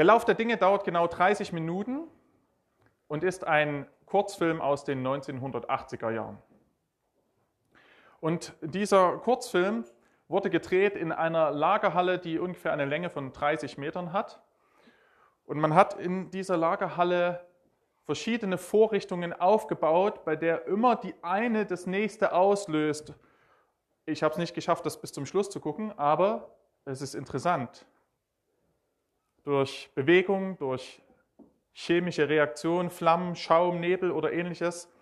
Der Lauf der Dinge dauert genau 30 Minuten und ist ein Kurzfilm aus den 1980er Jahren. Und dieser Kurzfilm wurde gedreht in einer Lagerhalle, die ungefähr eine Länge von 30 Metern hat. Und man hat in dieser Lagerhalle verschiedene Vorrichtungen aufgebaut, bei der immer die eine das nächste auslöst. Ich habe es nicht geschafft, das bis zum Schluss zu gucken, aber es ist interessant durch Bewegung, durch chemische Reaktion, Flammen, Schaum, Nebel oder ähnliches,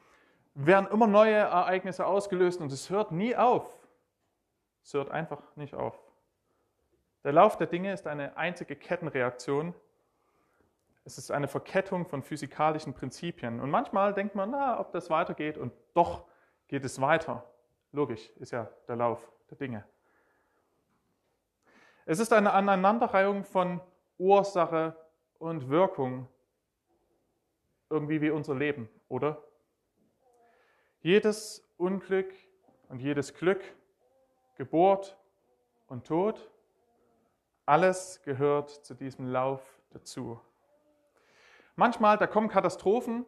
werden immer neue Ereignisse ausgelöst und es hört nie auf. Es hört einfach nicht auf. Der Lauf der Dinge ist eine einzige Kettenreaktion. Es ist eine Verkettung von physikalischen Prinzipien. Und manchmal denkt man, na, ob das weitergeht und doch geht es weiter. Logisch ist ja der Lauf der Dinge. Es ist eine Aneinanderreihung von Ursache und Wirkung irgendwie wie unser Leben, oder? Jedes Unglück und jedes Glück, Geburt und Tod, alles gehört zu diesem Lauf dazu. Manchmal, da kommen Katastrophen,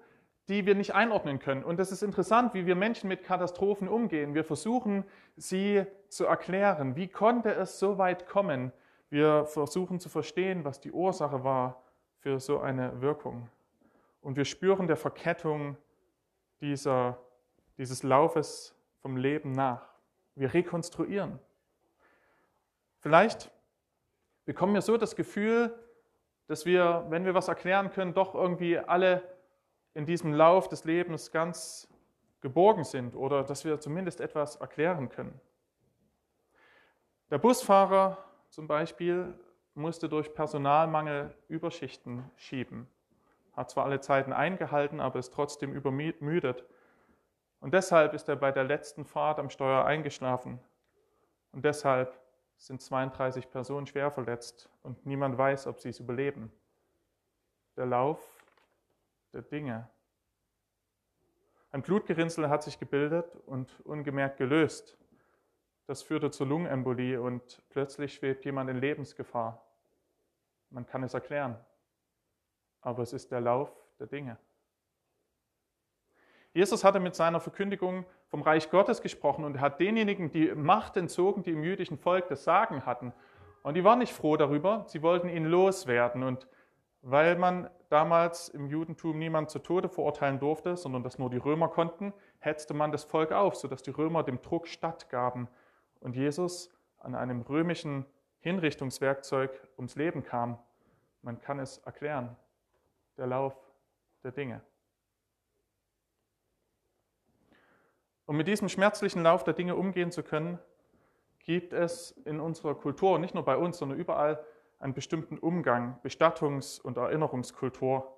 die wir nicht einordnen können. Und es ist interessant, wie wir Menschen mit Katastrophen umgehen. Wir versuchen, sie zu erklären. Wie konnte es so weit kommen? Wir versuchen zu verstehen, was die Ursache war für so eine Wirkung. Und wir spüren der Verkettung dieser, dieses Laufes vom Leben nach. Wir rekonstruieren. Vielleicht bekommen wir so das Gefühl, dass wir, wenn wir was erklären können, doch irgendwie alle in diesem Lauf des Lebens ganz geborgen sind oder dass wir zumindest etwas erklären können. Der Busfahrer zum Beispiel musste durch Personalmangel Überschichten schieben. Hat zwar alle Zeiten eingehalten, aber ist trotzdem übermüdet. Und deshalb ist er bei der letzten Fahrt am Steuer eingeschlafen. Und deshalb sind 32 Personen schwer verletzt und niemand weiß, ob sie es überleben. Der Lauf der Dinge. Ein Blutgerinnsel hat sich gebildet und ungemerkt gelöst. Das führte zur Lungenembolie und plötzlich schwebt jemand in Lebensgefahr. Man kann es erklären, aber es ist der Lauf der Dinge. Jesus hatte mit seiner Verkündigung vom Reich Gottes gesprochen und hat denjenigen die Macht entzogen, die im jüdischen Volk das Sagen hatten. Und die waren nicht froh darüber, sie wollten ihn loswerden. Und weil man damals im Judentum niemand zu Tode verurteilen durfte, sondern das nur die Römer konnten, hetzte man das Volk auf, sodass die Römer dem Druck stattgaben und Jesus an einem römischen Hinrichtungswerkzeug ums Leben kam. Man kann es erklären, der Lauf der Dinge. Um mit diesem schmerzlichen Lauf der Dinge umgehen zu können, gibt es in unserer Kultur, nicht nur bei uns, sondern überall, einen bestimmten Umgang, Bestattungs- und Erinnerungskultur,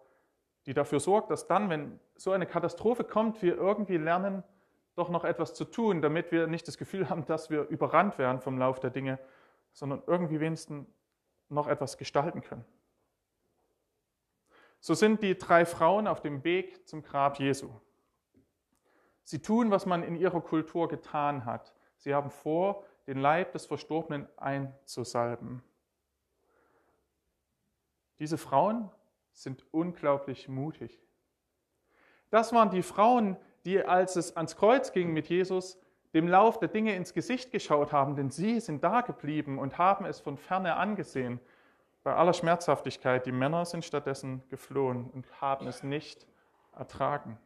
die dafür sorgt, dass dann, wenn so eine Katastrophe kommt, wir irgendwie lernen, doch noch etwas zu tun, damit wir nicht das Gefühl haben, dass wir überrannt werden vom Lauf der Dinge, sondern irgendwie wenigstens noch etwas gestalten können. So sind die drei Frauen auf dem Weg zum Grab Jesu. Sie tun, was man in ihrer Kultur getan hat. Sie haben vor, den Leib des Verstorbenen einzusalben. Diese Frauen sind unglaublich mutig. Das waren die Frauen, die, als es ans Kreuz ging mit Jesus, dem Lauf der Dinge ins Gesicht geschaut haben, denn sie sind da geblieben und haben es von ferne angesehen. Bei aller Schmerzhaftigkeit, die Männer sind stattdessen geflohen und haben es nicht ertragen.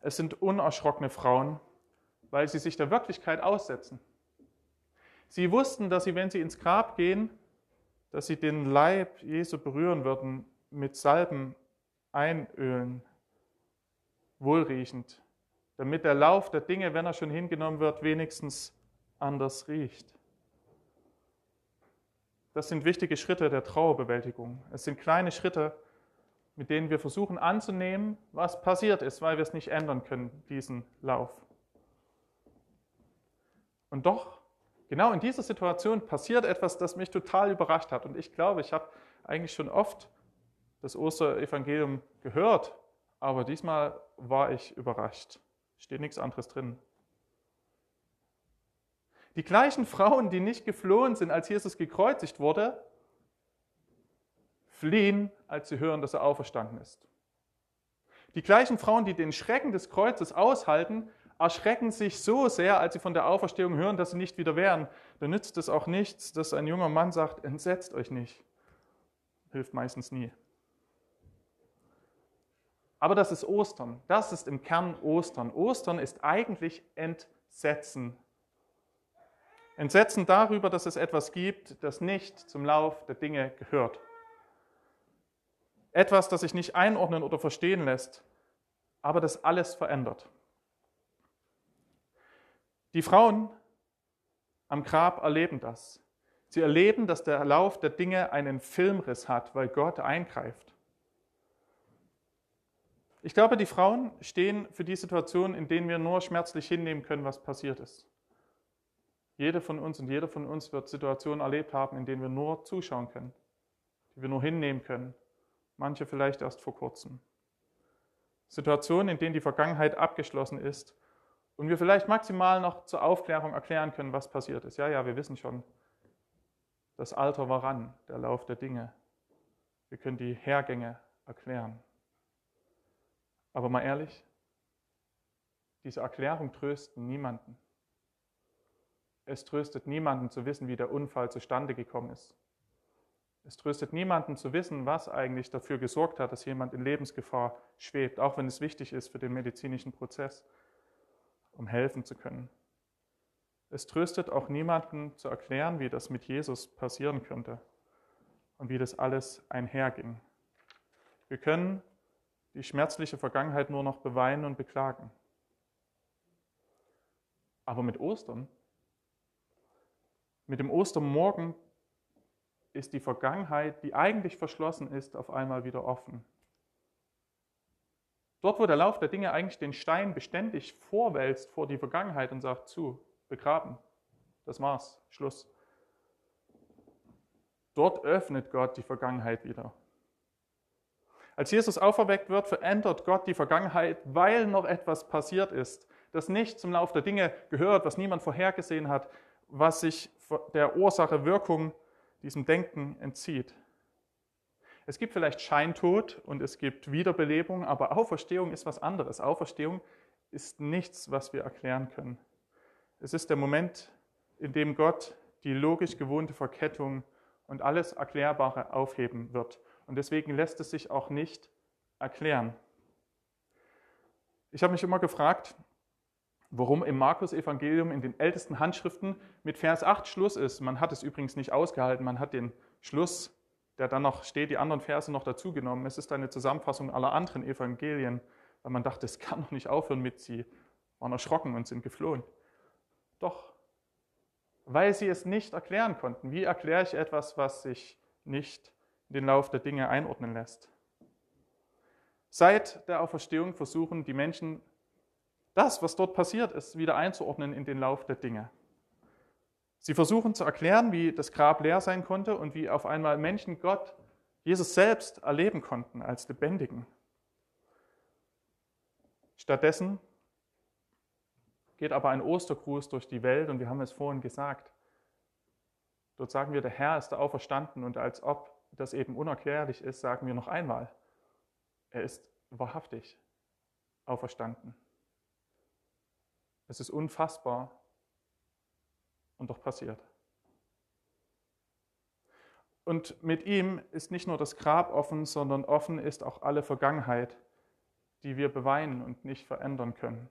Es sind unerschrockene Frauen, weil sie sich der Wirklichkeit aussetzen. Sie wussten, dass sie, wenn sie ins Grab gehen, dass sie den Leib Jesu berühren würden, mit Salben einölen wohlriechend, damit der Lauf der Dinge, wenn er schon hingenommen wird, wenigstens anders riecht. das sind wichtige Schritte der Trauerbewältigung. Es sind kleine Schritte, mit denen wir versuchen anzunehmen, was passiert ist, weil wir es nicht ändern können, diesen Lauf. Und doch, genau in dieser Situation passiert etwas, das mich total überrascht hat. Und ich glaube, ich habe eigentlich schon oft das Osterevangelium gehört, aber diesmal war ich überrascht. Steht nichts anderes drin. Die gleichen Frauen, die nicht geflohen sind, als Jesus gekreuzigt wurde, fliehen, als sie hören, dass er auferstanden ist. Die gleichen Frauen, die den Schrecken des Kreuzes aushalten, erschrecken sich so sehr, als sie von der Auferstehung hören, dass sie nicht wieder wären. Da nützt es auch nichts, dass ein junger Mann sagt, entsetzt euch nicht. Hilft meistens nie. Aber das ist Ostern. Das ist im Kern Ostern. Ostern ist eigentlich Entsetzen. Entsetzen darüber, dass es etwas gibt, das nicht zum Lauf der Dinge gehört. Etwas, das sich nicht einordnen oder verstehen lässt, aber das alles verändert. Die Frauen am Grab erleben das. Sie erleben, dass der Lauf der Dinge einen Filmriss hat, weil Gott eingreift. Ich glaube, die Frauen stehen für die Situation, in denen wir nur schmerzlich hinnehmen können, was passiert ist. Jede von uns und jeder von uns wird Situationen erlebt haben, in denen wir nur zuschauen können, die wir nur hinnehmen können. Manche vielleicht erst vor kurzem. Situationen, in denen die Vergangenheit abgeschlossen ist und wir vielleicht maximal noch zur Aufklärung erklären können, was passiert ist. Ja, ja, wir wissen schon, das Alter war ran, der Lauf der Dinge. Wir können die Hergänge erklären. Aber mal ehrlich, diese Erklärung trösten niemanden. Es tröstet niemanden zu wissen, wie der Unfall zustande gekommen ist. Es tröstet niemanden zu wissen, was eigentlich dafür gesorgt hat, dass jemand in Lebensgefahr schwebt, auch wenn es wichtig ist für den medizinischen Prozess, um helfen zu können. Es tröstet auch niemanden zu erklären, wie das mit Jesus passieren könnte und wie das alles einherging. Wir können die schmerzliche Vergangenheit nur noch beweinen und beklagen. Aber mit Ostern, mit dem Ostermorgen ist die Vergangenheit, die eigentlich verschlossen ist, auf einmal wieder offen. Dort, wo der Lauf der Dinge eigentlich den Stein beständig vorwälzt vor die Vergangenheit und sagt zu, begraben, das war's, Schluss. Dort öffnet Gott die Vergangenheit wieder als Jesus auferweckt wird, verändert Gott die Vergangenheit, weil noch etwas passiert ist, das nicht zum Lauf der Dinge gehört, was niemand vorhergesehen hat, was sich der Ursache Wirkung diesem Denken entzieht. Es gibt vielleicht Scheintod und es gibt Wiederbelebung, aber Auferstehung ist was anderes. Auferstehung ist nichts, was wir erklären können. Es ist der Moment, in dem Gott die logisch gewohnte Verkettung und alles Erklärbare aufheben wird und deswegen lässt es sich auch nicht erklären. Ich habe mich immer gefragt, warum im Markus-Evangelium in den ältesten Handschriften mit Vers 8 Schluss ist. Man hat es übrigens nicht ausgehalten, man hat den Schluss, der dann noch steht, die anderen Verse noch dazugenommen. Es ist eine Zusammenfassung aller anderen Evangelien, weil man dachte, es kann noch nicht aufhören mit sie, waren erschrocken und sind geflohen. Doch, weil sie es nicht erklären konnten. Wie erkläre ich etwas, was sich nicht den Lauf der Dinge einordnen lässt. Seit der Auferstehung versuchen die Menschen, das, was dort passiert ist, wieder einzuordnen in den Lauf der Dinge. Sie versuchen zu erklären, wie das Grab leer sein konnte und wie auf einmal Menschen Gott, Jesus selbst erleben konnten als Lebendigen. Stattdessen geht aber ein Ostergruß durch die Welt und wir haben es vorhin gesagt. Dort sagen wir, der Herr ist auferstanden und als ob das eben unerklärlich ist, sagen wir noch einmal, er ist wahrhaftig auferstanden. Es ist unfassbar und doch passiert. Und mit ihm ist nicht nur das Grab offen, sondern offen ist auch alle Vergangenheit, die wir beweinen und nicht verändern können.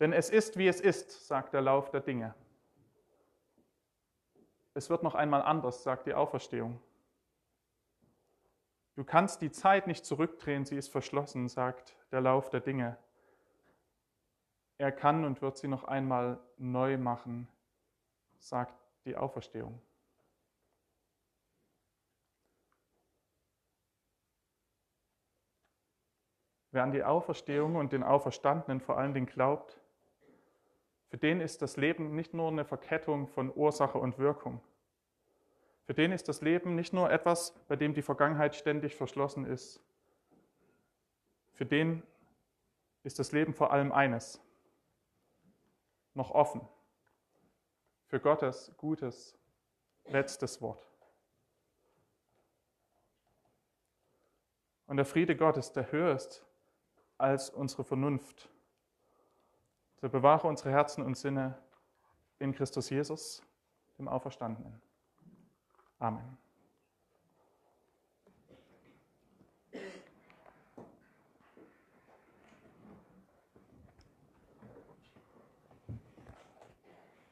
Denn es ist, wie es ist, sagt der Lauf der Dinge. Es wird noch einmal anders, sagt die Auferstehung. Du kannst die Zeit nicht zurückdrehen, sie ist verschlossen, sagt der Lauf der Dinge. Er kann und wird sie noch einmal neu machen, sagt die Auferstehung. Wer an die Auferstehung und den Auferstandenen vor allen Dingen glaubt, für den ist das Leben nicht nur eine Verkettung von Ursache und Wirkung. Für den ist das Leben nicht nur etwas, bei dem die Vergangenheit ständig verschlossen ist. Für den ist das Leben vor allem eines, noch offen, für Gottes gutes letztes Wort. Und der Friede Gottes, der höher ist als unsere Vernunft, so bewahre unsere Herzen und Sinne in Christus Jesus, dem Auferstandenen. Amen.